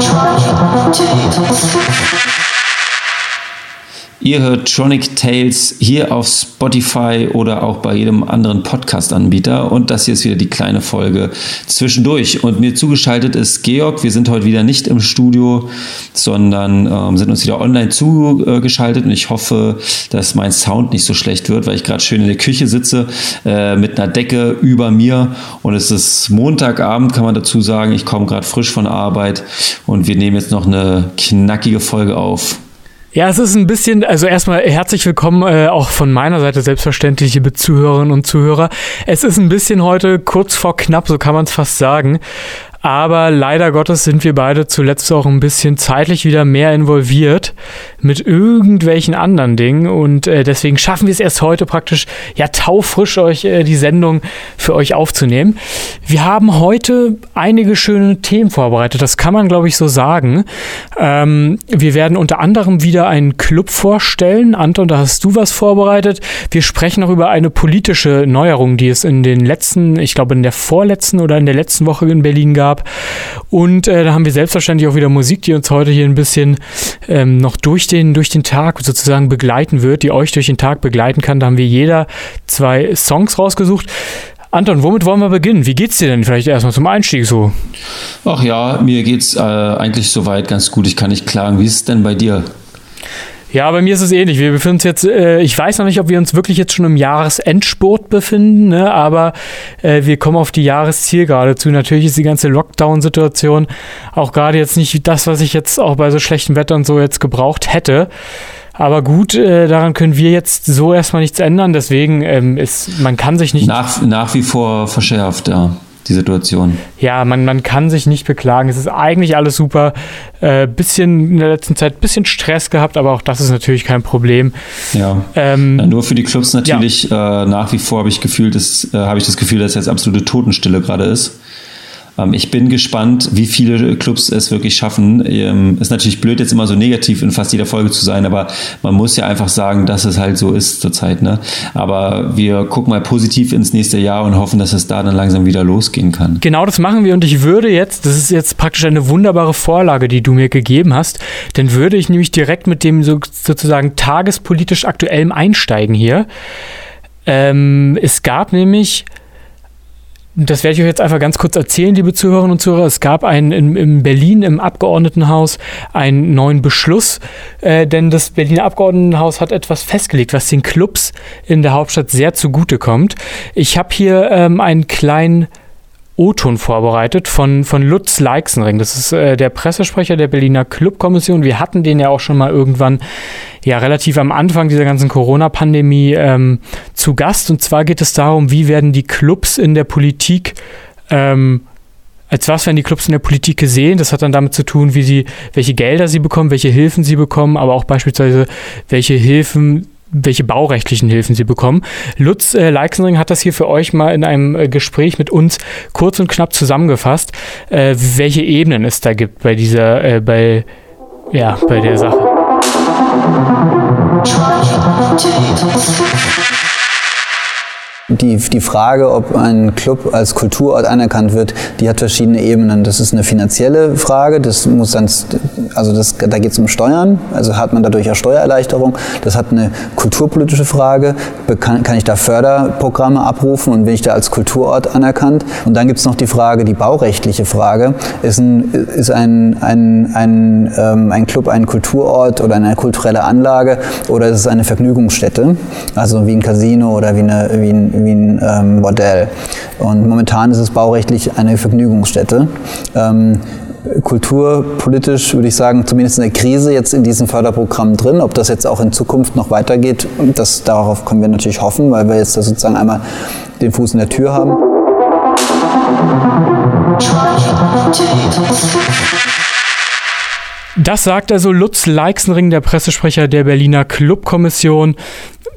try to Ihr hört Tronic Tales hier auf Spotify oder auch bei jedem anderen Podcast-Anbieter. Und das hier ist wieder die kleine Folge zwischendurch. Und mir zugeschaltet ist Georg. Wir sind heute wieder nicht im Studio, sondern ähm, sind uns wieder online zugeschaltet. Und ich hoffe, dass mein Sound nicht so schlecht wird, weil ich gerade schön in der Küche sitze äh, mit einer Decke über mir. Und es ist Montagabend, kann man dazu sagen. Ich komme gerade frisch von Arbeit und wir nehmen jetzt noch eine knackige Folge auf. Ja, es ist ein bisschen, also erstmal herzlich willkommen äh, auch von meiner Seite selbstverständlich, liebe Zuhörerinnen und Zuhörer. Es ist ein bisschen heute kurz vor knapp, so kann man es fast sagen. Aber leider Gottes sind wir beide zuletzt auch ein bisschen zeitlich wieder mehr involviert mit irgendwelchen anderen Dingen. Und äh, deswegen schaffen wir es erst heute praktisch, ja, taufrisch euch äh, die Sendung für euch aufzunehmen. Wir haben heute einige schöne Themen vorbereitet. Das kann man, glaube ich, so sagen. Ähm, wir werden unter anderem wieder einen Club vorstellen. Anton, da hast du was vorbereitet. Wir sprechen auch über eine politische Neuerung, die es in den letzten, ich glaube, in der vorletzten oder in der letzten Woche in Berlin gab gab. Und äh, da haben wir selbstverständlich auch wieder Musik, die uns heute hier ein bisschen ähm, noch durch den, durch den Tag sozusagen begleiten wird, die euch durch den Tag begleiten kann. Da haben wir jeder zwei Songs rausgesucht. Anton, womit wollen wir beginnen? Wie geht's dir denn vielleicht erstmal zum Einstieg so? Ach ja, mir geht's äh, eigentlich soweit ganz gut. Ich kann nicht klagen. Wie ist es denn bei dir? Ja, bei mir ist es ähnlich. Wir befinden uns jetzt, äh, ich weiß noch nicht, ob wir uns wirklich jetzt schon im Jahresendspurt befinden, ne? aber äh, wir kommen auf die Jahreszielgerade zu. Natürlich ist die ganze Lockdown-Situation auch gerade jetzt nicht das, was ich jetzt auch bei so schlechtem Wetter und so jetzt gebraucht hätte. Aber gut, äh, daran können wir jetzt so erstmal nichts ändern. Deswegen ähm, ist, man kann sich nicht. Nach, nach wie vor verschärft, ja die Situation. Ja, man, man kann sich nicht beklagen. Es ist eigentlich alles super. Äh, bisschen in der letzten Zeit ein bisschen Stress gehabt, aber auch das ist natürlich kein Problem. Ja. Ähm, ja nur für die Clubs natürlich ja. äh, nach wie vor habe ich gefühlt, äh, habe ich das Gefühl, dass jetzt absolute Totenstille gerade ist. Ähm, ich bin gespannt, wie viele Clubs es wirklich schaffen. Ähm, ist natürlich blöd, jetzt immer so negativ in fast jeder Folge zu sein, aber man muss ja einfach sagen, dass es halt so ist zurzeit. Ne? Aber wir gucken mal positiv ins nächste Jahr und hoffen, dass es da dann langsam wieder losgehen kann. Genau das machen wir und ich würde jetzt, das ist jetzt praktisch eine wunderbare Vorlage, die du mir gegeben hast, dann würde ich nämlich direkt mit dem so, sozusagen tagespolitisch aktuellem einsteigen hier. Ähm, es gab nämlich das werde ich euch jetzt einfach ganz kurz erzählen, liebe Zuhörerinnen und Zuhörer. Es gab einen in, in Berlin im Abgeordnetenhaus einen neuen Beschluss, äh, denn das Berliner Abgeordnetenhaus hat etwas festgelegt, was den Clubs in der Hauptstadt sehr zugutekommt. Ich habe hier ähm, einen kleinen O-Ton vorbereitet von, von Lutz Leixenring. Das ist äh, der Pressesprecher der Berliner Clubkommission. Wir hatten den ja auch schon mal irgendwann, ja, relativ am Anfang dieser ganzen Corona-Pandemie ähm, zu Gast. Und zwar geht es darum, wie werden die Clubs in der Politik ähm, als was werden die Clubs in der Politik gesehen? Das hat dann damit zu tun, wie sie, welche Gelder sie bekommen, welche Hilfen sie bekommen, aber auch beispielsweise, welche Hilfen welche baurechtlichen Hilfen sie bekommen. Lutz äh, Leixenring hat das hier für euch mal in einem äh, Gespräch mit uns kurz und knapp zusammengefasst, äh, welche Ebenen es da gibt bei dieser, äh, bei, ja, bei der Sache. Die, die Frage, ob ein Club als Kulturort anerkannt wird, die hat verschiedene Ebenen. Das ist eine finanzielle Frage, das muss dann, also das, da geht es um Steuern, also hat man dadurch auch Steuererleichterung. Das hat eine kulturpolitische Frage, kann, kann ich da Förderprogramme abrufen und bin ich da als Kulturort anerkannt? Und dann gibt es noch die Frage, die baurechtliche Frage, ist ein, ist ein, ein, ein, ähm, ein Club ein Kulturort oder eine kulturelle Anlage oder ist es eine Vergnügungsstätte, also wie ein Casino oder wie, eine, wie ein wie ein ähm, Bordell. Und momentan ist es baurechtlich eine Vergnügungsstätte. Ähm, kulturpolitisch würde ich sagen, zumindest in der Krise jetzt in diesem Förderprogramm drin. Ob das jetzt auch in Zukunft noch weitergeht, das, darauf können wir natürlich hoffen, weil wir jetzt sozusagen einmal den Fuß in der Tür haben. Das sagt also Lutz Leixenring, der Pressesprecher der Berliner Clubkommission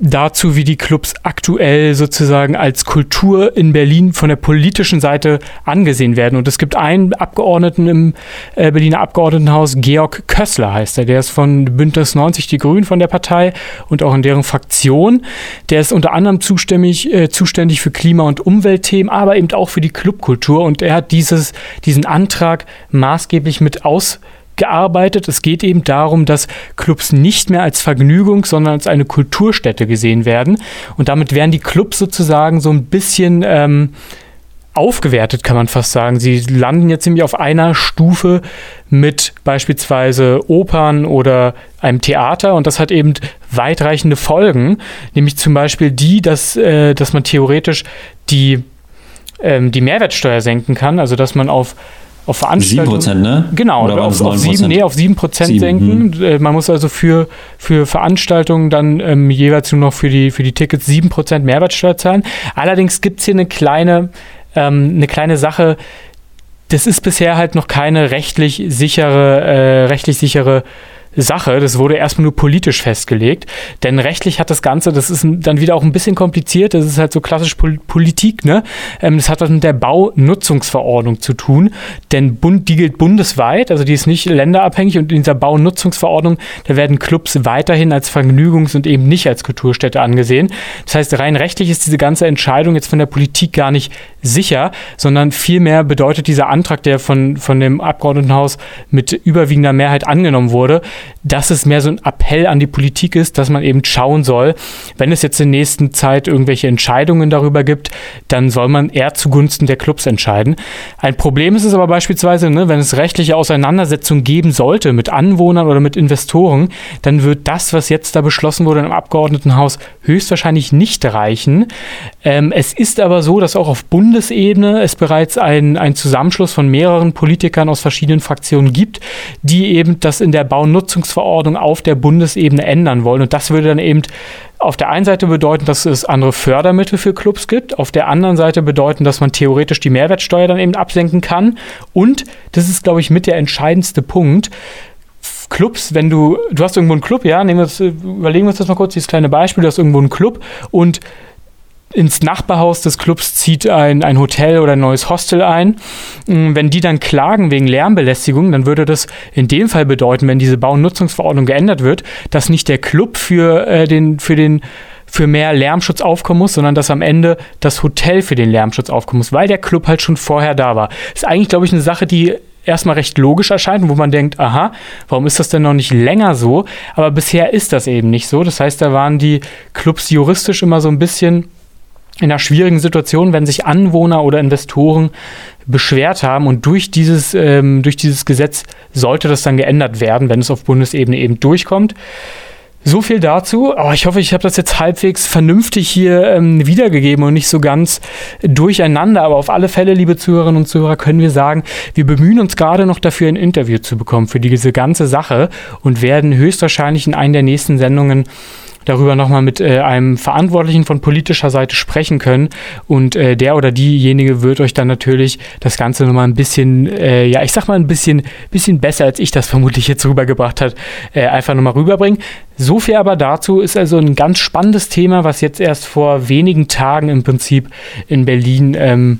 dazu, wie die Clubs aktuell sozusagen als Kultur in Berlin von der politischen Seite angesehen werden. Und es gibt einen Abgeordneten im äh, Berliner Abgeordnetenhaus, Georg Kössler heißt er, der ist von Bündnis 90 Die Grünen von der Partei und auch in deren Fraktion. Der ist unter anderem zuständig, äh, zuständig für Klima- und Umweltthemen, aber eben auch für die Clubkultur. Und er hat dieses, diesen Antrag maßgeblich mit aus gearbeitet. Es geht eben darum, dass Clubs nicht mehr als Vergnügung, sondern als eine Kulturstätte gesehen werden. Und damit werden die Clubs sozusagen so ein bisschen ähm, aufgewertet, kann man fast sagen. Sie landen jetzt nämlich auf einer Stufe mit beispielsweise Opern oder einem Theater und das hat eben weitreichende Folgen, nämlich zum Beispiel die, dass, äh, dass man theoretisch die, ähm, die Mehrwertsteuer senken kann, also dass man auf auf Veranstaltungen. 7%, ne? Genau, Oder auf, auf 7, nee, auf 7%, 7 senken. Hm. Äh, man muss also für, für Veranstaltungen dann ähm, jeweils nur noch für die, für die Tickets 7% Mehrwertsteuer zahlen. Allerdings gibt es hier eine kleine, ähm, eine kleine Sache. Das ist bisher halt noch keine rechtlich sichere, äh, rechtlich sichere Sache. Das wurde erstmal nur politisch festgelegt. Denn rechtlich hat das Ganze, das ist dann wieder auch ein bisschen kompliziert. Das ist halt so klassisch Pol Politik, ne? Ähm, das hat was mit der Baunutzungsverordnung zu tun. Denn Bund, die gilt bundesweit, also die ist nicht länderabhängig und in dieser Baunutzungsverordnung, da werden Clubs weiterhin als Vergnügungs- und eben nicht als Kulturstätte angesehen. Das heißt, rein rechtlich ist diese ganze Entscheidung jetzt von der Politik gar nicht sicher, sondern vielmehr bedeutet dieser Antrag, der von, von dem Abgeordnetenhaus mit überwiegender Mehrheit angenommen wurde, dass es mehr so ein Appell an die Politik ist, dass man eben schauen soll, wenn es jetzt in der nächsten Zeit irgendwelche Entscheidungen darüber gibt, dann soll man eher zugunsten der Clubs entscheiden. Ein Problem ist es aber beispielsweise, ne, wenn es rechtliche Auseinandersetzungen geben sollte mit Anwohnern oder mit Investoren, dann wird das, was jetzt da beschlossen wurde im Abgeordnetenhaus, höchstwahrscheinlich nicht reichen. Ähm, es ist aber so, dass auch auf Bundesebene es bereits einen Zusammenschluss von mehreren Politikern aus verschiedenen Fraktionen gibt, die eben das in der Baunutzung Nutzungsverordnung auf der Bundesebene ändern wollen. Und das würde dann eben auf der einen Seite bedeuten, dass es andere Fördermittel für Clubs gibt, auf der anderen Seite bedeuten, dass man theoretisch die Mehrwertsteuer dann eben absenken kann. Und das ist, glaube ich, mit der entscheidendste Punkt. Clubs, wenn du, du hast irgendwo einen Club, ja, nehmen wir das, überlegen wir uns das mal kurz, dieses kleine Beispiel, du hast irgendwo einen Club und ins Nachbarhaus des Clubs zieht ein, ein Hotel oder ein neues Hostel ein. Mm, wenn die dann klagen wegen Lärmbelästigung, dann würde das in dem Fall bedeuten, wenn diese Bau- und Nutzungsverordnung geändert wird, dass nicht der Club für äh, den, für den für mehr Lärmschutz aufkommen muss, sondern dass am Ende das Hotel für den Lärmschutz aufkommen muss, weil der Club halt schon vorher da war. Ist eigentlich, glaube ich, eine Sache, die erstmal recht logisch erscheint, wo man denkt, aha, warum ist das denn noch nicht länger so? Aber bisher ist das eben nicht so. Das heißt, da waren die Clubs juristisch immer so ein bisschen in einer schwierigen Situation, wenn sich Anwohner oder Investoren beschwert haben und durch dieses, ähm, durch dieses Gesetz sollte das dann geändert werden, wenn es auf Bundesebene eben durchkommt. So viel dazu. Oh, ich hoffe, ich habe das jetzt halbwegs vernünftig hier ähm, wiedergegeben und nicht so ganz durcheinander. Aber auf alle Fälle, liebe Zuhörerinnen und Zuhörer, können wir sagen, wir bemühen uns gerade noch dafür, ein Interview zu bekommen für diese ganze Sache und werden höchstwahrscheinlich in einer der nächsten Sendungen darüber nochmal mit äh, einem Verantwortlichen von politischer Seite sprechen können. Und äh, der oder diejenige wird euch dann natürlich das Ganze nochmal ein bisschen, äh, ja, ich sag mal ein bisschen, bisschen besser, als ich das vermutlich jetzt rübergebracht hat, äh, einfach nochmal rüberbringen. So viel aber dazu ist also ein ganz spannendes Thema, was jetzt erst vor wenigen Tagen im Prinzip in Berlin, ähm,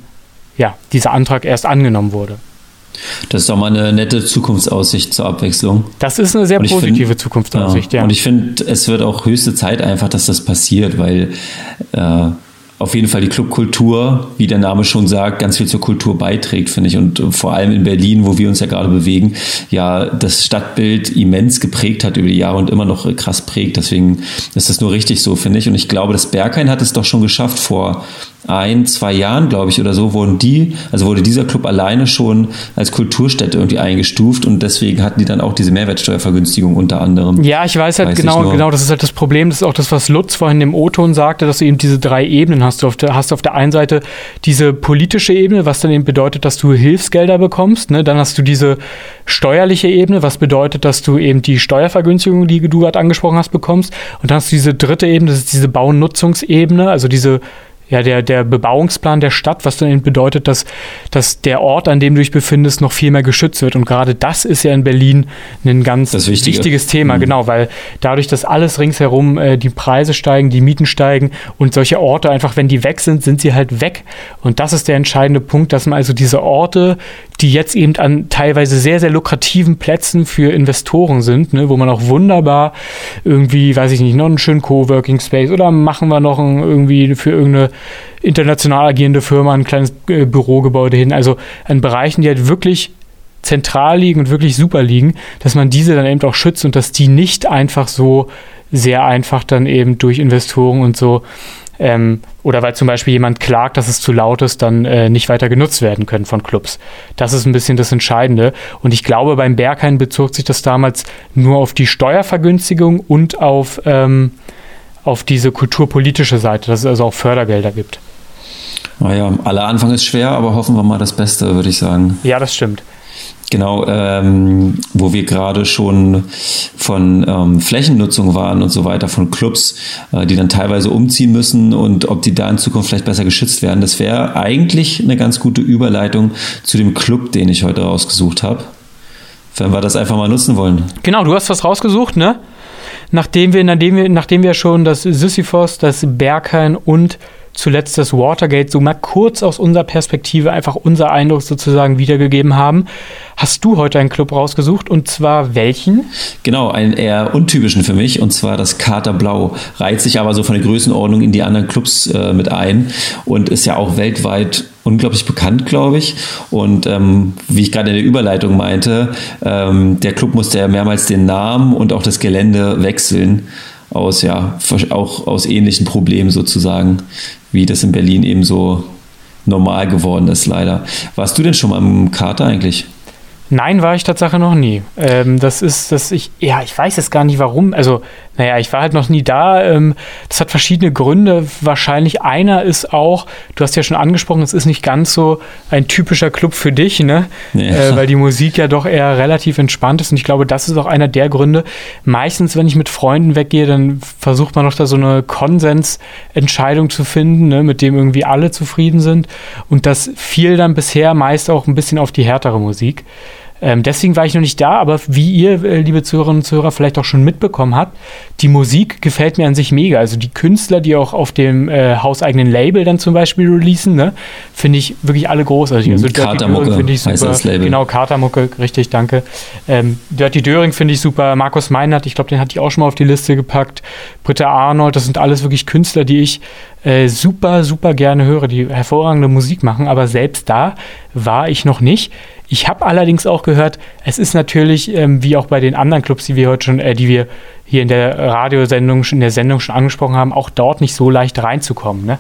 ja, dieser Antrag erst angenommen wurde. Das ist doch mal eine nette Zukunftsaussicht zur Abwechslung. Das ist eine sehr positive find, Zukunftsaussicht, ja. ja. Und ich finde, es wird auch höchste Zeit einfach, dass das passiert, weil äh, auf jeden Fall die Clubkultur, wie der Name schon sagt, ganz viel zur Kultur beiträgt, finde ich. Und vor allem in Berlin, wo wir uns ja gerade bewegen, ja das Stadtbild immens geprägt hat über die Jahre und immer noch krass prägt. Deswegen ist das nur richtig so, finde ich. Und ich glaube, das Berghain hat es doch schon geschafft, vor ein, zwei Jahren, glaube ich, oder so, wurden die, also wurde dieser Club alleine schon als Kulturstätte irgendwie eingestuft und deswegen hatten die dann auch diese Mehrwertsteuervergünstigung unter anderem. Ja, ich weiß halt weiß genau, genau, das ist halt das Problem, das ist auch das, was Lutz vorhin im O-Ton sagte, dass du eben diese drei Ebenen hast. Du auf der, hast auf der einen Seite diese politische Ebene, was dann eben bedeutet, dass du Hilfsgelder bekommst, ne? dann hast du diese steuerliche Ebene, was bedeutet, dass du eben die Steuervergünstigung, die du gerade angesprochen hast, bekommst und dann hast du diese dritte Ebene, das ist diese Baunutzungsebene, also diese ja, der, der Bebauungsplan der Stadt, was dann eben bedeutet, dass, dass der Ort, an dem du dich befindest, noch viel mehr geschützt wird. Und gerade das ist ja in Berlin ein ganz wichtiges Thema, mhm. genau, weil dadurch, dass alles ringsherum äh, die Preise steigen, die Mieten steigen und solche Orte einfach, wenn die weg sind, sind sie halt weg. Und das ist der entscheidende Punkt, dass man also diese Orte, die jetzt eben an teilweise sehr, sehr lukrativen Plätzen für Investoren sind, ne, wo man auch wunderbar irgendwie, weiß ich nicht, noch einen schönen Coworking Space oder machen wir noch ein, irgendwie für irgendeine international agierende Firma ein kleines äh, Bürogebäude hin. Also an Bereichen, die halt wirklich zentral liegen und wirklich super liegen, dass man diese dann eben auch schützt und dass die nicht einfach so sehr einfach dann eben durch Investoren und so ähm, oder weil zum Beispiel jemand klagt, dass es zu laut ist, dann äh, nicht weiter genutzt werden können von Clubs. Das ist ein bisschen das Entscheidende. Und ich glaube, beim Berghain bezog sich das damals nur auf die Steuervergünstigung und auf, ähm, auf diese kulturpolitische Seite, dass es also auch Fördergelder gibt. Naja, aller Anfang ist schwer, aber hoffen wir mal das Beste, würde ich sagen. Ja, das stimmt. Genau, ähm, wo wir gerade schon von ähm, Flächennutzung waren und so weiter, von Clubs, äh, die dann teilweise umziehen müssen und ob die da in Zukunft vielleicht besser geschützt werden. Das wäre eigentlich eine ganz gute Überleitung zu dem Club, den ich heute rausgesucht habe. Wenn wir das einfach mal nutzen wollen. Genau, du hast was rausgesucht, ne? Nachdem wir, nachdem wir, nachdem wir schon das Sisyphos, das Berghain und zuletzt das Watergate so mal kurz aus unserer Perspektive einfach unser Eindruck sozusagen wiedergegeben haben. Hast du heute einen Club rausgesucht und zwar welchen? Genau, einen eher untypischen für mich und zwar das Kater Blau. Reiht sich aber so von der Größenordnung in die anderen Clubs äh, mit ein und ist ja auch weltweit unglaublich bekannt, glaube ich. Und ähm, wie ich gerade in der Überleitung meinte, ähm, der Club musste ja mehrmals den Namen und auch das Gelände wechseln aus ja auch aus ähnlichen Problemen sozusagen, wie das in Berlin eben so normal geworden ist, leider. Warst du denn schon mal im Kater eigentlich? Nein, war ich tatsächlich noch nie. Ähm, das ist, dass ich, ja, ich weiß jetzt gar nicht warum. Also, naja, ich war halt noch nie da. Ähm, das hat verschiedene Gründe. Wahrscheinlich einer ist auch, du hast ja schon angesprochen, es ist nicht ganz so ein typischer Club für dich, ne? Nee. Äh, weil die Musik ja doch eher relativ entspannt ist. Und ich glaube, das ist auch einer der Gründe. Meistens, wenn ich mit Freunden weggehe, dann versucht man doch da so eine Konsensentscheidung zu finden, ne? mit dem irgendwie alle zufrieden sind. Und das fiel dann bisher meist auch ein bisschen auf die härtere Musik. Ähm, deswegen war ich noch nicht da, aber wie ihr, äh, liebe Zuhörerinnen und Zuhörer, vielleicht auch schon mitbekommen habt, die Musik gefällt mir an sich mega. Also die Künstler, die auch auf dem äh, hauseigenen Label dann zum Beispiel releasen, ne, finde ich wirklich alle großartig. Also Katermucke finde ich super. Das Label. Genau, Katermucke, richtig, danke. Ähm, Dirty Döring finde ich super. Markus Meinert, ich glaube, den hatte ich auch schon mal auf die Liste gepackt. Britta Arnold, das sind alles wirklich Künstler, die ich äh, super, super gerne höre, die hervorragende Musik machen. Aber selbst da war ich noch nicht. Ich habe allerdings auch gehört, es ist natürlich, ähm, wie auch bei den anderen Clubs, die wir heute schon, äh, die wir hier in der Radiosendung, in der Sendung schon angesprochen haben, auch dort nicht so leicht reinzukommen, ne?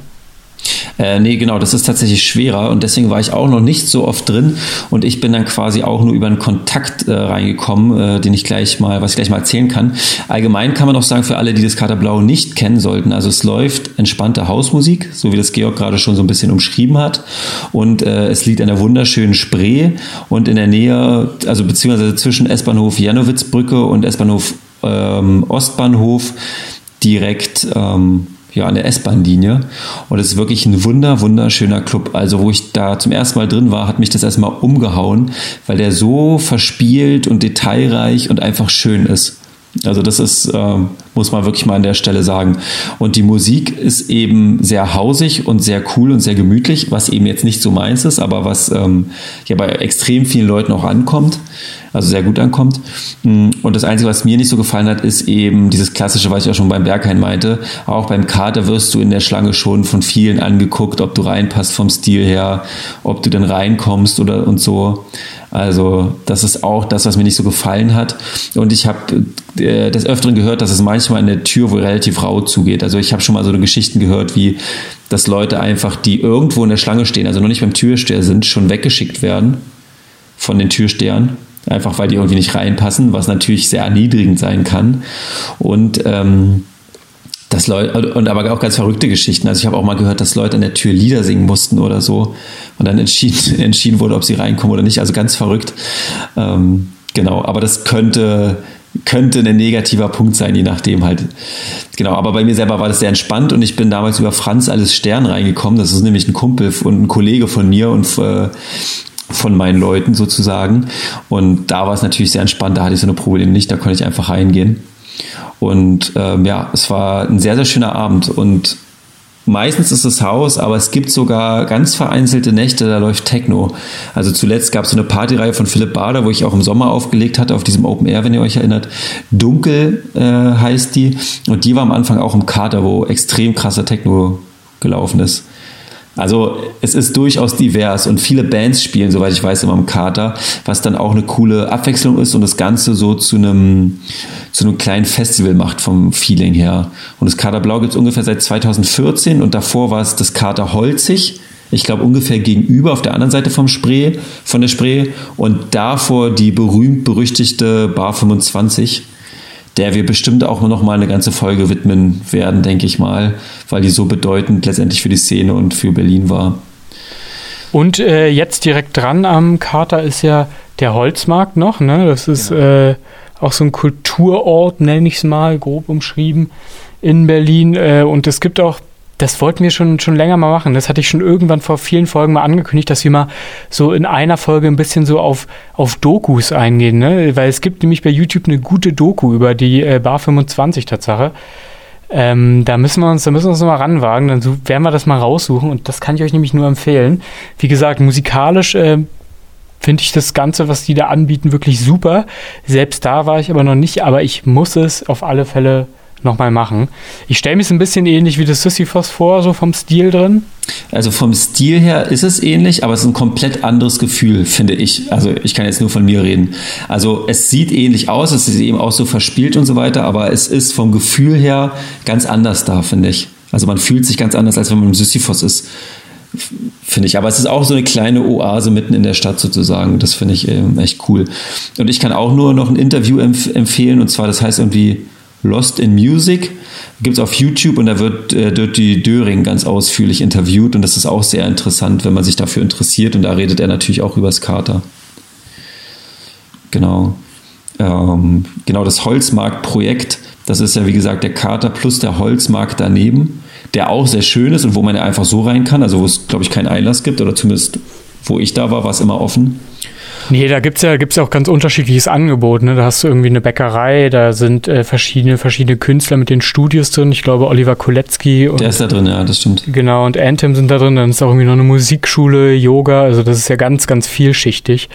Äh, nee, genau, das ist tatsächlich schwerer und deswegen war ich auch noch nicht so oft drin und ich bin dann quasi auch nur über einen Kontakt äh, reingekommen, äh, den ich gleich mal, was ich gleich mal erzählen kann. Allgemein kann man auch sagen, für alle, die das Kater Blau nicht kennen sollten, also es läuft entspannte Hausmusik, so wie das Georg gerade schon so ein bisschen umschrieben hat und äh, es liegt an der wunderschönen Spree und in der Nähe, also beziehungsweise zwischen S-Bahnhof Janowitzbrücke und S-Bahnhof ähm, Ostbahnhof direkt ähm, ja, an der S-Bahn-Linie. Und es ist wirklich ein wunder, wunderschöner Club. Also, wo ich da zum ersten Mal drin war, hat mich das erstmal umgehauen, weil der so verspielt und detailreich und einfach schön ist. Also das ist, äh, muss man wirklich mal an der Stelle sagen. Und die Musik ist eben sehr hausig und sehr cool und sehr gemütlich, was eben jetzt nicht so meins ist, aber was ähm, ja bei extrem vielen Leuten auch ankommt also sehr gut ankommt. Mm, und das Einzige, was mir nicht so gefallen hat, ist eben dieses klassische, was ich auch schon beim Berghain meinte. Auch beim Kater wirst du in der Schlange schon von vielen angeguckt, ob du reinpasst vom Stil her, ob du denn reinkommst oder und so. Also das ist auch das, was mir nicht so gefallen hat. Und ich habe äh, des Öfteren gehört, dass es manchmal in der Tür wohl relativ rau zugeht. Also ich habe schon mal so eine Geschichten gehört, wie dass Leute einfach, die irgendwo in der Schlange stehen, also noch nicht beim Türsteher sind, schon weggeschickt werden von den Türstehern einfach weil die irgendwie nicht reinpassen, was natürlich sehr erniedrigend sein kann. Und ähm, dass Leute, und aber auch ganz verrückte Geschichten. Also ich habe auch mal gehört, dass Leute an der Tür Lieder singen mussten oder so und dann entschieden, entschieden wurde, ob sie reinkommen oder nicht. Also ganz verrückt. Ähm, genau, aber das könnte könnte ein negativer Punkt sein, je nachdem halt. Genau, aber bei mir selber war das sehr entspannt und ich bin damals über Franz alles Stern reingekommen. Das ist nämlich ein Kumpel und ein Kollege von mir und äh, von meinen Leuten sozusagen. Und da war es natürlich sehr entspannt, da hatte ich so eine Probleme nicht, da konnte ich einfach reingehen. Und ähm, ja, es war ein sehr, sehr schöner Abend und Meistens ist es Haus, aber es gibt sogar ganz vereinzelte Nächte, da läuft Techno. Also zuletzt gab es so eine Partyreihe von Philipp Bader, wo ich auch im Sommer aufgelegt hatte, auf diesem Open Air, wenn ihr euch erinnert. Dunkel äh, heißt die. Und die war am Anfang auch im Kater, wo extrem krasser Techno gelaufen ist. Also es ist durchaus divers und viele Bands spielen, soweit ich weiß, immer im Kater, was dann auch eine coole Abwechslung ist und das Ganze so zu einem, zu einem kleinen Festival macht vom Feeling her. Und das Kater Blau gibt es ungefähr seit 2014 und davor war es das Kater Holzig. Ich glaube ungefähr gegenüber auf der anderen Seite vom Spree, von der Spree und davor die berühmt-berüchtigte Bar 25 der wir bestimmt auch noch mal eine ganze Folge widmen werden, denke ich mal, weil die so bedeutend letztendlich für die Szene und für Berlin war. Und äh, jetzt direkt dran am Kater ist ja der Holzmarkt noch. Ne? Das ist genau. äh, auch so ein Kulturort, nenne ich es mal, grob umschrieben, in Berlin. Äh, und es gibt auch das wollten wir schon, schon länger mal machen. Das hatte ich schon irgendwann vor vielen Folgen mal angekündigt, dass wir mal so in einer Folge ein bisschen so auf, auf Dokus eingehen. Ne? Weil es gibt nämlich bei YouTube eine gute Doku über die äh, Bar 25 Tatsache. Ähm, da müssen wir uns, da müssen wir uns nochmal ranwagen, dann so, werden wir das mal raussuchen und das kann ich euch nämlich nur empfehlen. Wie gesagt, musikalisch äh, finde ich das Ganze, was die da anbieten, wirklich super. Selbst da war ich aber noch nicht, aber ich muss es auf alle Fälle nochmal machen. Ich stelle mir es ein bisschen ähnlich wie das Sisyphos vor, so vom Stil drin. Also vom Stil her ist es ähnlich, aber es ist ein komplett anderes Gefühl, finde ich. Also ich kann jetzt nur von mir reden. Also es sieht ähnlich aus, es ist eben auch so verspielt und so weiter, aber es ist vom Gefühl her ganz anders da, finde ich. Also man fühlt sich ganz anders, als wenn man im Sisyphos ist, finde ich. Aber es ist auch so eine kleine Oase mitten in der Stadt sozusagen. Das finde ich ähm, echt cool. Und ich kann auch nur noch ein Interview empf empfehlen, und zwar, das heißt irgendwie Lost in Music. Gibt es auf YouTube und da wird äh, Dirty Döring ganz ausführlich interviewt und das ist auch sehr interessant, wenn man sich dafür interessiert und da redet er natürlich auch über das Kater. Genau. Ähm, genau, das Holzmarkt-Projekt, das ist ja wie gesagt der Kater plus der Holzmarkt daneben, der auch sehr schön ist und wo man ja einfach so rein kann, also wo es, glaube ich, keinen Einlass gibt oder zumindest wo ich da war, war es immer offen. Nee, da gibt es ja, gibt's ja auch ganz unterschiedliches Angebot. Ne? Da hast du irgendwie eine Bäckerei, da sind äh, verschiedene, verschiedene Künstler mit den Studios drin. Ich glaube, Oliver Kolecki. Und, Der ist da drin, ja, das stimmt. Genau, und Anthem sind da drin. Dann ist auch irgendwie noch eine Musikschule, Yoga. Also das ist ja ganz, ganz vielschichtig,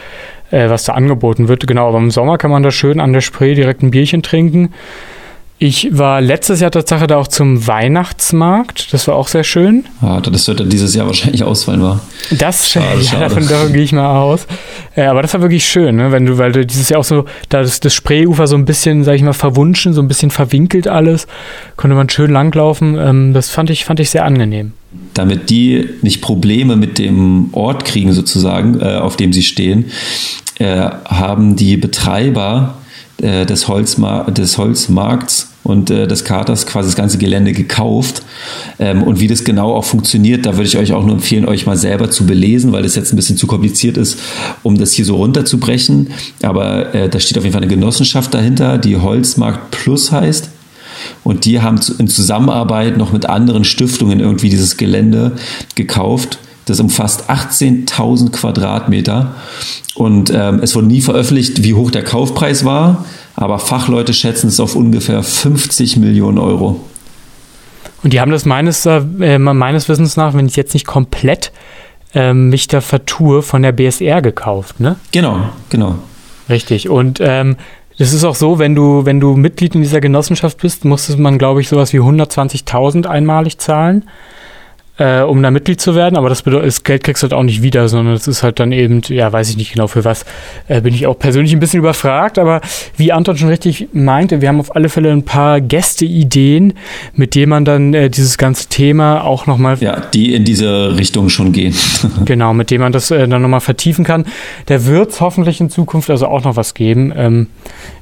äh, was da angeboten wird. Genau, aber im Sommer kann man da schön an der Spree direkt ein Bierchen trinken. Ich war letztes Jahr tatsächlich da auch zum Weihnachtsmarkt. Das war auch sehr schön. Ja, das wird dann dieses Jahr wahrscheinlich ausfallen, war. Das, schade, ja, schade. davon, davon gehe ich mal aus. Äh, aber das war wirklich schön, ne? Wenn du, weil du dieses Jahr auch so, da ist das Spreeufer so ein bisschen, sag ich mal, verwunschen, so ein bisschen verwinkelt alles, konnte man schön langlaufen. Ähm, das fand ich, fand ich sehr angenehm. Damit die nicht Probleme mit dem Ort kriegen, sozusagen, äh, auf dem sie stehen, äh, haben die Betreiber äh, des, Holzmar des Holzmarkts und äh, des Katers quasi das ganze Gelände gekauft. Ähm, und wie das genau auch funktioniert, da würde ich euch auch nur empfehlen, euch mal selber zu belesen, weil das jetzt ein bisschen zu kompliziert ist, um das hier so runterzubrechen. Aber äh, da steht auf jeden Fall eine Genossenschaft dahinter, die Holzmarkt Plus heißt. Und die haben in Zusammenarbeit noch mit anderen Stiftungen irgendwie dieses Gelände gekauft. Das umfasst 18.000 Quadratmeter. Und ähm, es wurde nie veröffentlicht, wie hoch der Kaufpreis war, aber Fachleute schätzen es auf ungefähr 50 Millionen Euro. Und die haben das meines, äh, meines Wissens nach, wenn ich jetzt nicht komplett äh, mich da vertue, von der BSR gekauft, ne? Genau, genau. Richtig. Und ähm, das ist auch so, wenn du, wenn du Mitglied in dieser Genossenschaft bist, musste man, glaube ich, sowas wie 120.000 einmalig zahlen äh, um da Mitglied zu werden, aber das, bedeutet, das Geld kriegst du halt auch nicht wieder, sondern das ist halt dann eben, ja, weiß ich nicht genau für was, äh, bin ich auch persönlich ein bisschen überfragt, aber wie Anton schon richtig meinte, wir haben auf alle Fälle ein paar Gästeideen, mit denen man dann äh, dieses ganze Thema auch nochmal... Ja, die in diese Richtung schon gehen. genau, mit denen man das äh, dann nochmal vertiefen kann. Da wird es hoffentlich in Zukunft also auch noch was geben. Ähm,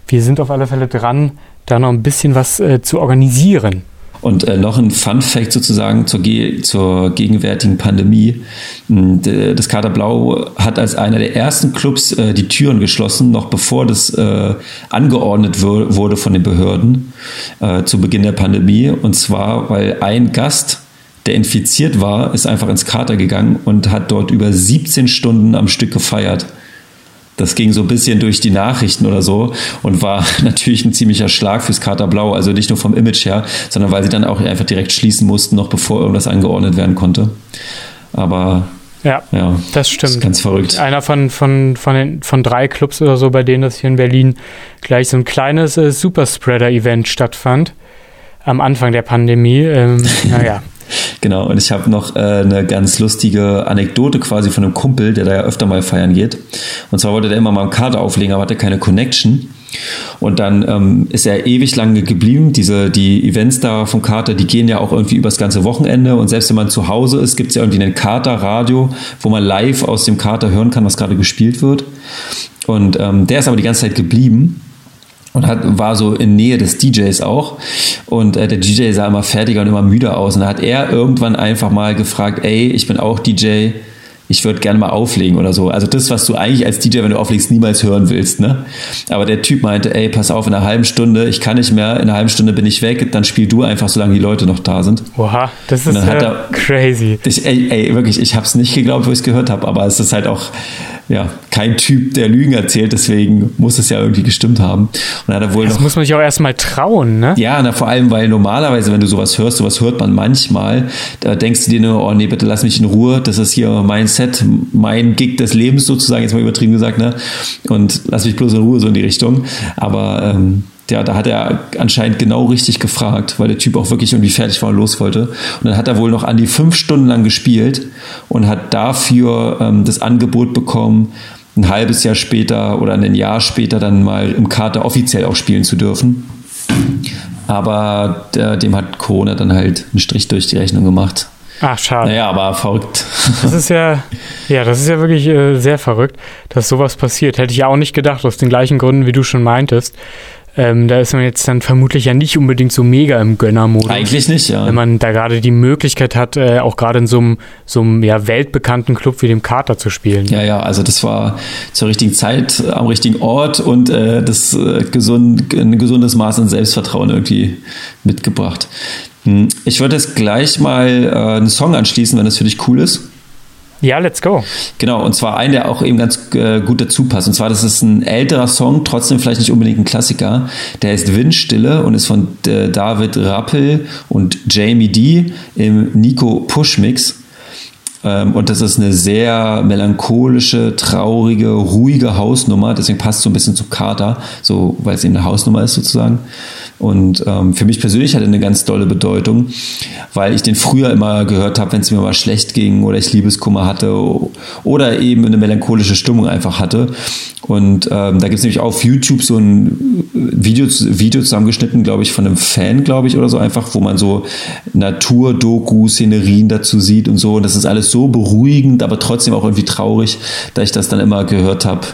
wir sind auf alle Fälle dran, da noch ein bisschen was äh, zu organisieren. Und äh, noch ein Fun Fact sozusagen zur, zur gegenwärtigen Pandemie. Hm, das Kater Blau hat als einer der ersten Clubs äh, die Türen geschlossen, noch bevor das äh, angeordnet wurde von den Behörden äh, zu Beginn der Pandemie. Und zwar, weil ein Gast der infiziert war, ist einfach ins Kater gegangen und hat dort über 17 Stunden am Stück gefeiert. Das ging so ein bisschen durch die Nachrichten oder so und war natürlich ein ziemlicher Schlag fürs Kater Blau. Also nicht nur vom Image her, sondern weil sie dann auch einfach direkt schließen mussten, noch bevor irgendwas angeordnet werden konnte. Aber ja, ja, das stimmt. Das ganz verrückt. Einer von, von, von, den, von drei Clubs oder so, bei denen das hier in Berlin gleich so ein kleines äh, Superspreader-Event stattfand. Am Anfang der Pandemie. Ähm, naja. Genau, und ich habe noch äh, eine ganz lustige Anekdote quasi von einem Kumpel, der da ja öfter mal feiern geht. Und zwar wollte der immer mal eine Karte auflegen, aber hatte keine Connection. Und dann ähm, ist er ewig lange geblieben. Diese, die Events da von Kater, die gehen ja auch irgendwie übers ganze Wochenende. Und selbst wenn man zu Hause ist, gibt es ja irgendwie einen Kater-Radio, wo man live aus dem Kater hören kann, was gerade gespielt wird. Und ähm, der ist aber die ganze Zeit geblieben und hat, war so in Nähe des DJs auch. Und äh, der DJ sah immer fertiger und immer müder aus. Und da hat er irgendwann einfach mal gefragt, ey, ich bin auch DJ, ich würde gerne mal auflegen oder so. Also das, was du eigentlich als DJ, wenn du auflegst, niemals hören willst. Ne? Aber der Typ meinte, ey, pass auf, in einer halben Stunde, ich kann nicht mehr, in einer halben Stunde bin ich weg, dann spiel du einfach, solange die Leute noch da sind. Oha, das ist ja er, crazy. Ich, ey, ey, wirklich, ich habe es nicht geglaubt, wo ich es gehört habe, aber es ist halt auch ja, kein Typ, der Lügen erzählt, deswegen muss es ja irgendwie gestimmt haben. Und hat er wohl das noch, muss man sich auch erstmal trauen, ne? Ja, na, vor allem, weil normalerweise, wenn du sowas hörst, sowas hört man manchmal, da denkst du dir nur, oh nee, bitte lass mich in Ruhe, das ist hier mein Set, mein Gig des Lebens sozusagen, jetzt mal übertrieben gesagt, ne? Und lass mich bloß in Ruhe so in die Richtung. Aber ähm, ja, da hat er anscheinend genau richtig gefragt, weil der Typ auch wirklich irgendwie fertig war und los wollte. Und dann hat er wohl noch an die fünf Stunden lang gespielt und hat dafür ähm, das Angebot bekommen, ein halbes Jahr später oder ein Jahr später dann mal im Kater offiziell auch spielen zu dürfen. Aber der, dem hat Corona dann halt einen Strich durch die Rechnung gemacht. Ach, schade. Naja, aber verrückt. Das ist ja, ja, das ist ja wirklich äh, sehr verrückt, dass sowas passiert. Hätte ich ja auch nicht gedacht, aus den gleichen Gründen, wie du schon meintest. Ähm, da ist man jetzt dann vermutlich ja nicht unbedingt so mega im Gönnermodus. Eigentlich nicht, ja. Wenn man da gerade die Möglichkeit hat, äh, auch gerade in so einem, so einem ja, weltbekannten Club wie dem Kater zu spielen. Ja, ja, also das war zur richtigen Zeit am richtigen Ort und äh, das äh, gesund, ein gesundes Maß an Selbstvertrauen irgendwie mitgebracht. Hm, ich würde jetzt gleich mal äh, einen Song anschließen, wenn das für dich cool ist. Ja, let's go. Genau, und zwar einen, der auch eben ganz äh, gut dazu passt. Und zwar, das ist ein älterer Song, trotzdem vielleicht nicht unbedingt ein Klassiker. Der heißt Windstille und ist von äh, David Rappel und Jamie D im Nico Push Mix. Ähm, und das ist eine sehr melancholische, traurige, ruhige Hausnummer. Deswegen passt es so ein bisschen zu Kater, so, weil es eben eine Hausnummer ist sozusagen. Und ähm, für mich persönlich hat er eine ganz tolle Bedeutung, weil ich den früher immer gehört habe, wenn es mir mal schlecht ging oder ich Liebeskummer hatte oder eben eine melancholische Stimmung einfach hatte. Und ähm, da gibt es nämlich auf YouTube so ein Video, Video zusammengeschnitten, glaube ich, von einem Fan, glaube ich, oder so einfach, wo man so Natur-Doku, Szenerien dazu sieht und so. Und das ist alles so beruhigend, aber trotzdem auch irgendwie traurig, da ich das dann immer gehört habe.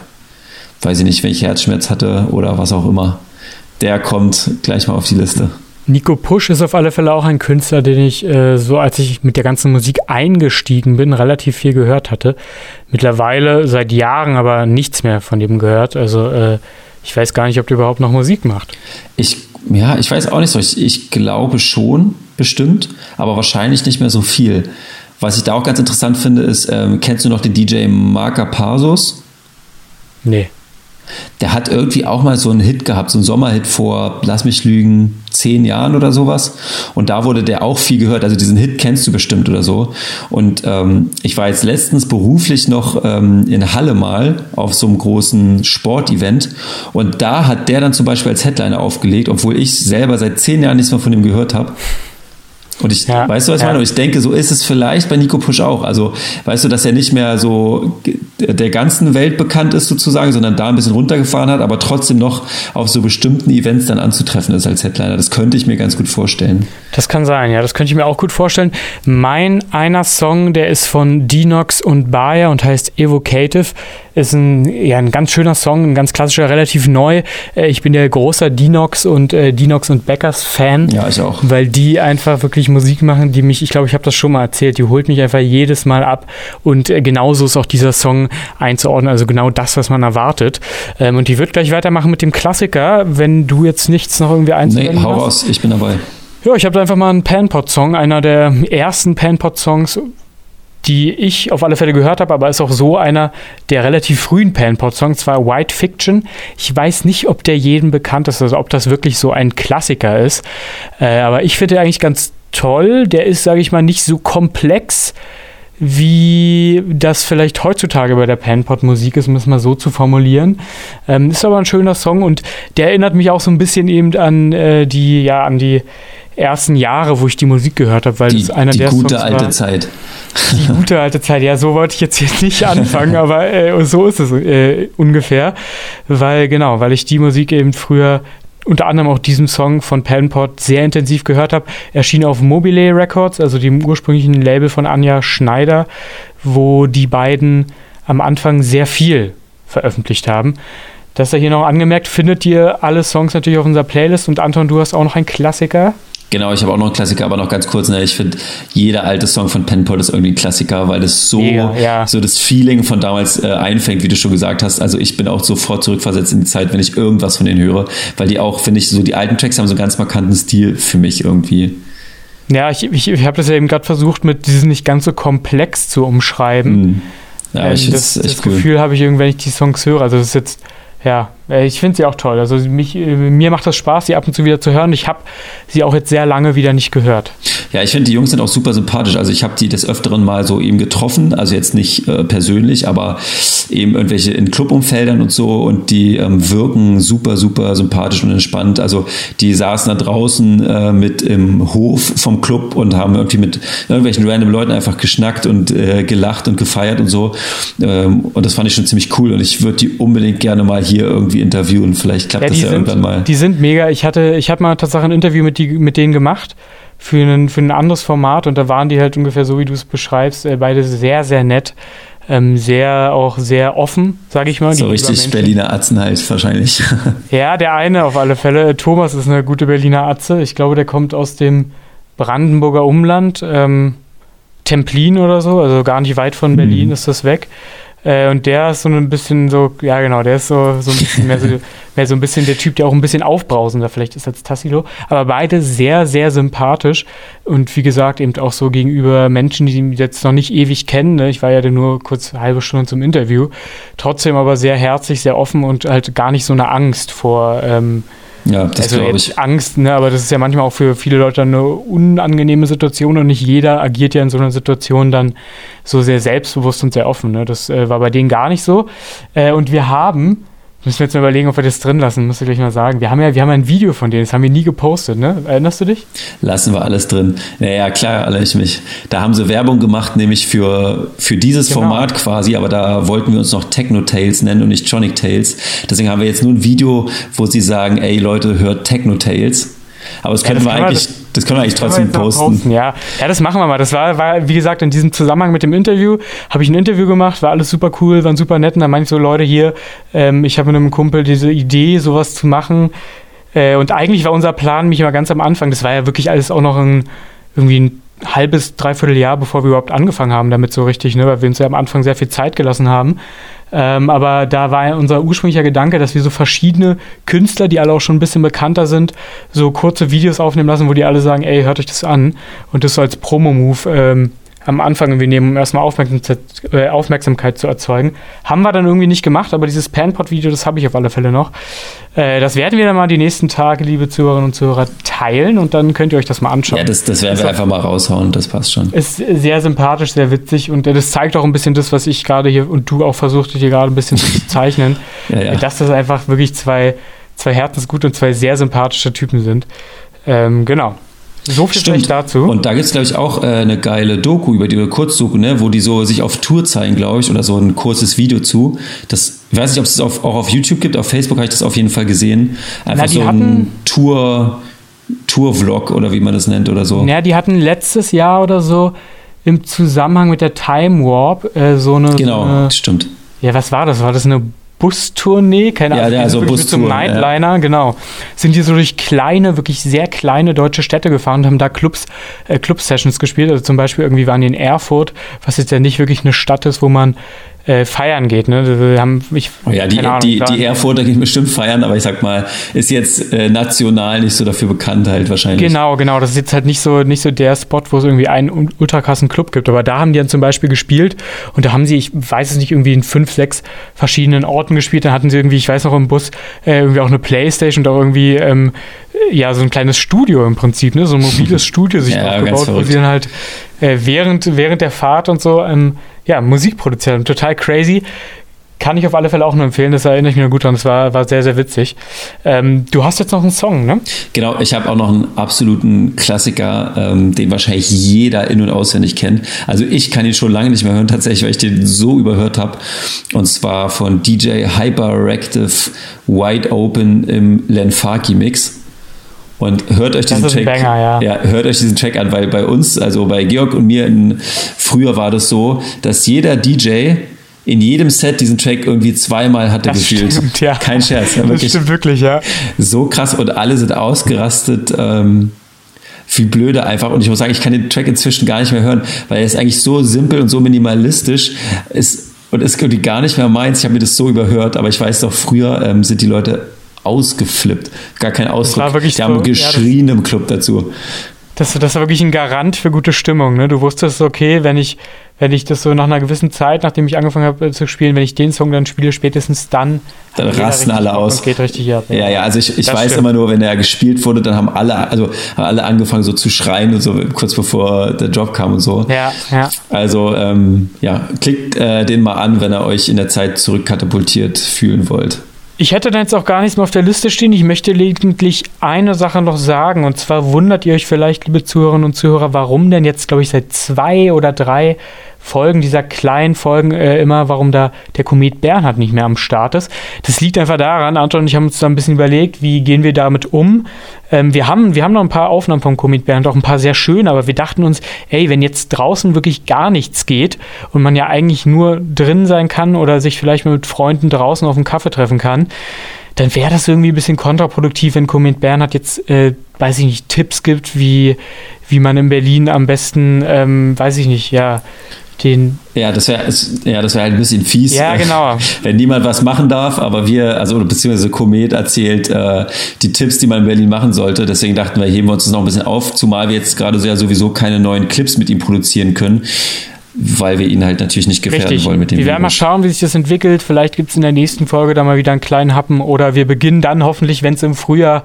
Weiß ich nicht, wenn ich Herzschmerz hatte oder was auch immer der kommt gleich mal auf die Liste. Nico Pusch ist auf alle Fälle auch ein Künstler, den ich äh, so, als ich mit der ganzen Musik eingestiegen bin, relativ viel gehört hatte. Mittlerweile seit Jahren aber nichts mehr von dem gehört. Also äh, ich weiß gar nicht, ob der überhaupt noch Musik macht. Ich, ja, ich weiß auch nicht so. Ich, ich glaube schon, bestimmt, aber wahrscheinlich nicht mehr so viel. Was ich da auch ganz interessant finde, ist, ähm, kennst du noch den DJ Marca Pasos? Nee. Der hat irgendwie auch mal so einen Hit gehabt, so einen Sommerhit vor, lass mich lügen, zehn Jahren oder sowas. Und da wurde der auch viel gehört. Also diesen Hit kennst du bestimmt oder so. Und ähm, ich war jetzt letztens beruflich noch ähm, in Halle mal auf so einem großen Sportevent. Und da hat der dann zum Beispiel als Headliner aufgelegt, obwohl ich selber seit zehn Jahren nichts mehr von ihm gehört habe. Und ich, ja, weißt du, was ich ja. meine? Und ich denke, so ist es vielleicht bei Nico Pusch auch. Also, weißt du, dass er nicht mehr so der ganzen Welt bekannt ist sozusagen, sondern da ein bisschen runtergefahren hat, aber trotzdem noch auf so bestimmten Events dann anzutreffen ist als Headliner. Das könnte ich mir ganz gut vorstellen. Das kann sein, ja, das könnte ich mir auch gut vorstellen. Mein einer Song, der ist von Dinox und Bayer und heißt Evocative, ist ein, ja, ein ganz schöner Song, ein ganz klassischer, relativ neu. Äh, ich bin ja großer Dinox und äh, Dinox und Beckers Fan. Ja, ich auch. Weil die einfach wirklich Musik machen, die mich, ich glaube, ich habe das schon mal erzählt, die holt mich einfach jedes Mal ab. Und äh, genauso ist auch dieser Song einzuordnen, also genau das, was man erwartet. Ähm, und die wird gleich weitermachen mit dem Klassiker, wenn du jetzt nichts noch irgendwie einzuwenden Nee, hau raus, ich bin dabei. Ja, ich habe da einfach mal einen Panpot-Song, einer der ersten Panpot-Songs, die ich auf alle Fälle gehört habe, aber ist auch so einer der relativ frühen Panpot-Songs, zwar White Fiction. Ich weiß nicht, ob der jedem bekannt ist, also ob das wirklich so ein Klassiker ist, äh, aber ich finde eigentlich ganz toll. Der ist, sage ich mal, nicht so komplex wie das vielleicht heutzutage bei der Panpot-Musik ist, um es mal so zu formulieren. Ähm, ist aber ein schöner Song und der erinnert mich auch so ein bisschen eben an äh, die, ja, an die ersten Jahre, wo ich die Musik gehört habe, weil die, es einer die der gute Songs alte war, Zeit. Die gute alte Zeit, ja, so wollte ich jetzt hier nicht anfangen, aber äh, so ist es äh, ungefähr, weil genau, weil ich die Musik eben früher unter anderem auch diesen Song von Panpot sehr intensiv gehört habe. Erschien auf Mobile Records, also dem ursprünglichen Label von Anja Schneider, wo die beiden am Anfang sehr viel veröffentlicht haben. Das er hier noch angemerkt, findet ihr alle Songs natürlich auf unserer Playlist und Anton, du hast auch noch einen Klassiker. Genau, ich habe auch noch einen Klassiker, aber noch ganz kurz. Ne, ich finde, jeder alte Song von Penpot ist irgendwie ein Klassiker, weil es so, Mega, ja. so das Feeling von damals äh, einfängt, wie du schon gesagt hast. Also ich bin auch sofort zurückversetzt in die Zeit, wenn ich irgendwas von denen höre, weil die auch, finde ich, so die alten Tracks haben so einen ganz markanten Stil für mich irgendwie. Ja, ich, ich, ich habe das ja eben gerade versucht, mit diesem nicht ganz so komplex zu umschreiben. Mhm. Ja, ähm, ich das das das Gefühl habe ich irgendwie, wenn ich die Songs höre. Also das ist jetzt ja, ich finde sie auch toll. Also mich, äh, mir macht das Spaß, sie ab und zu wieder zu hören. Ich habe sie auch jetzt sehr lange wieder nicht gehört. Ja, ich finde, die Jungs sind auch super sympathisch. Also ich habe die des Öfteren mal so eben getroffen, also jetzt nicht äh, persönlich, aber eben irgendwelche in Clubumfeldern und so und die ähm, wirken super, super sympathisch und entspannt. Also die saßen da draußen äh, mit im Hof vom Club und haben irgendwie mit irgendwelchen random Leuten einfach geschnackt und äh, gelacht und gefeiert und so. Ähm, und das fand ich schon ziemlich cool und ich würde die unbedingt gerne mal hier irgendwie interviewen. Vielleicht klappt ja, das ja sind, irgendwann mal. Die sind mega. Ich hatte, ich habe mal tatsächlich ein Interview mit, die, mit denen gemacht für, einen, für ein anderes Format und da waren die halt ungefähr so, wie du es beschreibst, äh, beide sehr, sehr nett. Ähm, sehr auch sehr offen, sage ich mal. So richtig Berliner Atzen halt wahrscheinlich. ja, der eine auf alle Fälle. Thomas ist eine gute Berliner Atze. Ich glaube, der kommt aus dem Brandenburger Umland. Ähm, Templin oder so, also gar nicht weit von Berlin mhm. ist das weg. Äh, und der ist so ein bisschen so, ja genau, der ist so, so ein bisschen mehr so, mehr so ein bisschen der Typ, der auch ein bisschen aufbrausender vielleicht ist als Tassilo. Aber beide sehr, sehr sympathisch und wie gesagt, eben auch so gegenüber Menschen, die ihn jetzt noch nicht ewig kennen. Ne? Ich war ja nur kurz eine halbe Stunde zum Interview. Trotzdem aber sehr herzlich, sehr offen und halt gar nicht so eine Angst vor. Ähm, ja, das also glaube ich. Angst, ne, aber das ist ja manchmal auch für viele Leute eine unangenehme Situation und nicht jeder agiert ja in so einer Situation dann so sehr selbstbewusst und sehr offen. Ne? Das äh, war bei denen gar nicht so. Äh, und wir haben Müssen wir jetzt mal überlegen, ob wir das drin lassen, muss ich gleich mal sagen. Wir haben ja, wir haben ein Video von denen, das haben wir nie gepostet, ne? Erinnerst du dich? Lassen wir alles drin. Naja, klar, erinnere ich mich. Da haben sie Werbung gemacht, nämlich für, für dieses genau. Format quasi, aber da wollten wir uns noch Techno Tales nennen und nicht Tronic Tales. Deswegen haben wir jetzt nur ein Video, wo sie sagen, ey Leute, hört Techno Tales. Aber das können ja, das wir eigentlich, wir, das können wir eigentlich trotzdem wir posten. posten. Ja. ja, das machen wir mal. Das war, war, wie gesagt, in diesem Zusammenhang mit dem Interview, habe ich ein Interview gemacht, war alles super cool, waren super nett. Und dann meinte ich so, Leute, hier, ähm, ich habe mit einem Kumpel diese Idee, sowas zu machen. Äh, und eigentlich war unser Plan, mich immer ganz am Anfang, das war ja wirklich alles auch noch ein, irgendwie ein halbes, dreiviertel Jahr, bevor wir überhaupt angefangen haben damit so richtig, ne, weil wir uns ja am Anfang sehr viel Zeit gelassen haben. Ähm, aber da war unser ursprünglicher Gedanke, dass wir so verschiedene Künstler, die alle auch schon ein bisschen bekannter sind, so kurze Videos aufnehmen lassen, wo die alle sagen, ey, hört euch das an. Und das so als Promo-Move ähm, am Anfang wir nehmen, um erstmal Aufmerksamkeit, äh, Aufmerksamkeit, zu erzeugen. Haben wir dann irgendwie nicht gemacht, aber dieses Panpot-Video, das habe ich auf alle Fälle noch. Äh, das werden wir dann mal die nächsten Tage, liebe Zuhörerinnen und Zuhörer, teilen und dann könnt ihr euch das mal anschauen. Ja, das, das werden wir einfach mal raushauen, das passt schon. Ist sehr sympathisch, sehr witzig und das zeigt auch ein bisschen das, was ich gerade hier und du auch versucht, hier gerade ein bisschen zu zeichnen. ja, ja. Dass das einfach wirklich zwei, zwei herzensgute und zwei sehr sympathische Typen sind. Ähm, genau. So viel Stimmt. dazu. Und da gibt es, glaube ich, auch äh, eine geile Doku über die oder Kurzdoku, ne, wo die so sich auf Tour zeigen, glaube ich, oder so ein kurzes Video zu. Das, ich weiß nicht, ob es das auf, auch auf YouTube gibt. Auf Facebook habe ich das auf jeden Fall gesehen. Einfach Na, so ein Tour, Tour-Vlog oder wie man das nennt oder so. Ja, die hatten letztes Jahr oder so im Zusammenhang mit der Time Warp äh, so eine. Genau, So eine stimmt. ja, was war das? War das eine Bustournee? Keine Ja, Ahnung. ja, die sind so mit so einem Bustour, ja. Nightliner, genau. Sind die so durch kleine, wirklich sehr kleine deutsche Städte gefahren und haben da Clubs, äh, Club-Sessions gespielt. Also zum Beispiel irgendwie waren die in Erfurt, was jetzt ja nicht wirklich eine Stadt ist, wo man äh, feiern geht. Ne? Wir haben, ich, Oh ja, die, Ahnung, die, die Erfurter gehen bestimmt feiern, aber ich sag mal, ist jetzt äh, national nicht so dafür bekannt halt wahrscheinlich. Genau, genau. Das ist jetzt halt nicht so, nicht so der Spot, wo es irgendwie einen ultrakrassen Club gibt. Aber da haben die dann zum Beispiel gespielt und da haben sie, ich weiß es nicht, irgendwie in fünf, sechs verschiedenen Orten gespielt. Dann hatten sie irgendwie, ich weiß noch, im Bus äh, irgendwie auch eine Playstation und auch irgendwie, ähm, ja, so ein kleines Studio im Prinzip, ne? so ein mobiles Studio sich Ja, aufgebaut, wo sie dann halt äh, während, während der Fahrt und so, ähm, ja, Musik produziert haben. Total crazy. Kann ich auf alle Fälle auch nur empfehlen, das erinnere ich mich noch gut dran, das war, war sehr, sehr witzig. Ähm, du hast jetzt noch einen Song, ne? Genau, ich habe auch noch einen absoluten Klassiker, ähm, den wahrscheinlich jeder in- und auswendig kennt. Also ich kann ihn schon lange nicht mehr hören, tatsächlich, weil ich den so überhört habe. Und zwar von DJ Hyperactive Wide Open im Len Faki Mix. Und hört euch diesen Track, Banger, ja. hört euch diesen Track an, weil bei uns, also bei Georg und mir, in, früher war das so, dass jeder DJ in jedem Set diesen Track irgendwie zweimal hatte Das gefühlt. stimmt, ja. Kein Scherz. Ja, Das wirklich stimmt wirklich, ja. so krass und alle sind ausgerastet. Ähm, wie blöde einfach. Und ich muss sagen, ich kann den Track inzwischen gar nicht mehr hören, weil er ist eigentlich so simpel und so minimalistisch ist, und ist irgendwie gar nicht mehr meins. Ich habe mir das so überhört, aber ich weiß doch, früher ähm, sind die Leute ausgeflippt. Gar kein Ausdruck. war wirklich die so, haben ja, geschrien im Club dazu. Das, das war wirklich ein Garant für gute Stimmung. Ne? Du wusstest, okay, wenn ich, wenn ich das so nach einer gewissen Zeit, nachdem ich angefangen habe äh, zu spielen, wenn ich den Song dann spiele, spätestens dann, Dann rasten alle aus. Geht richtig ab. Ja, ja, also ich, ich Das weiß stimmt. immer nur, wenn er gespielt wurde, dann haben alle, also haben alle angefangen so zu schreien und so, kurz bevor der Job kam und so. Ja, ja. Also ähm, ja, klickt äh, den mal an, wenn ihr euch in der Zeit zurückkatapultiert fühlen wollt. Ich hätte da jetzt auch gar nichts mehr auf der Liste stehen. Ich möchte lediglich eine Sache noch sagen. Und zwar wundert ihr euch vielleicht, liebe Zuhörerinnen und Zuhörer, warum denn jetzt, glaube ich, seit zwei oder drei Folgen dieser kleinen Folgen äh, immer, warum da der Komet Bernhard nicht mehr am Start ist. Das liegt einfach daran, Anton und ich haben uns da ein bisschen überlegt, wie gehen wir damit um. Ähm, wir, haben, wir haben noch ein paar Aufnahmen vom Komet Bernhard, auch ein paar sehr schöne, aber wir dachten uns, ey, wenn jetzt draußen wirklich gar nichts geht und man ja eigentlich nur drin sein kann oder sich vielleicht mit Freunden draußen auf einen Kaffee treffen kann, dann wäre das irgendwie ein bisschen kontraproduktiv, wenn Komet Bernhard jetzt, äh, weiß ich nicht, Tipps gibt, wie, wie man in Berlin am besten, ähm, weiß ich nicht, ja, den. Ja, das wäre ja, das wäre halt ein bisschen fies. Ja, äh, genau. Wenn niemand was machen darf, aber wir, also oder beziehungsweise Komet erzählt äh, die Tipps, die man in Berlin machen sollte. Deswegen dachten wir, heben wir uns das noch ein bisschen auf, zumal wir jetzt gerade so ja sowieso keine neuen Clips mit ihm produzieren können, weil wir ihn halt natürlich nicht gefährden Richtig. wollen mit dem wir werden mal schauen, wie sich das entwickelt. Vielleicht gibt es in der nächsten Folge da mal wieder einen kleinen Happen oder wir beginnen dann hoffentlich, wenn es im Frühjahr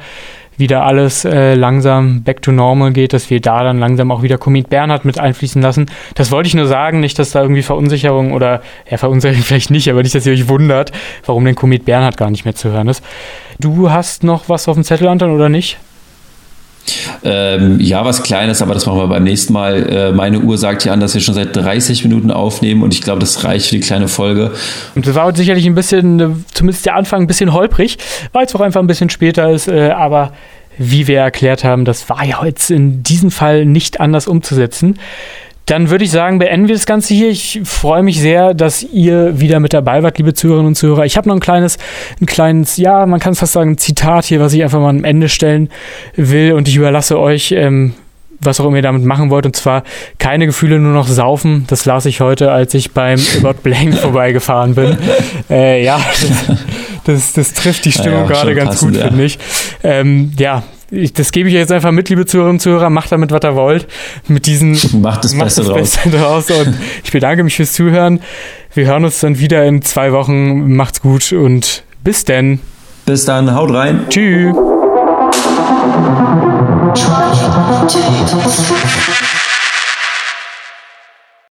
wieder alles äh, langsam back to normal geht, dass wir da dann langsam auch wieder Komet Bernhard mit einfließen lassen. Das wollte ich nur sagen, nicht, dass da irgendwie Verunsicherung oder, ja, Verunsicherung vielleicht nicht, aber nicht, dass ihr euch wundert, warum denn Komet Bernhard gar nicht mehr zu hören ist. Du hast noch was auf dem Zettel, Anton, oder nicht? Ähm, ja, was Kleines, aber das machen wir beim nächsten Mal. Äh, meine Uhr sagt hier an, dass wir schon seit 30 Minuten aufnehmen und ich glaube, das reicht für die kleine Folge. Und das war heute sicherlich ein bisschen, äh, zumindest der Anfang ein bisschen holprig, weil es auch einfach ein bisschen später ist, äh, aber wie wir erklärt haben, das war ja jetzt in diesem Fall nicht anders umzusetzen. Dann würde ich sagen, beenden wir das Ganze hier. Ich freue mich sehr, dass ihr wieder mit dabei wart, liebe Zuhörerinnen und Zuhörer. Ich habe noch ein kleines, ein kleines, ja, man kann es fast sagen, Zitat hier, was ich einfach mal am Ende stellen will. Und ich überlasse euch, ähm, was auch immer ihr damit machen wollt. Und zwar keine Gefühle, nur noch saufen. Das las ich heute, als ich beim About Blank vorbeigefahren bin. Äh, ja, das, das trifft die Stimmung Ja, gerade ganz passend, gut, ja. finde ich. Ähm, ja, ich, das gebe ich jetzt einfach mit, liebe Zuhörerinnen und Zuhörer. Macht damit, was ihr wollt. Mit diesen Macht das Macht Beste das draus. Beste draus. Und ich bedanke mich fürs Zuhören. Wir hören uns dann wieder in zwei Wochen. Macht's gut und bis denn. Bis dann, haut rein. Tschüss.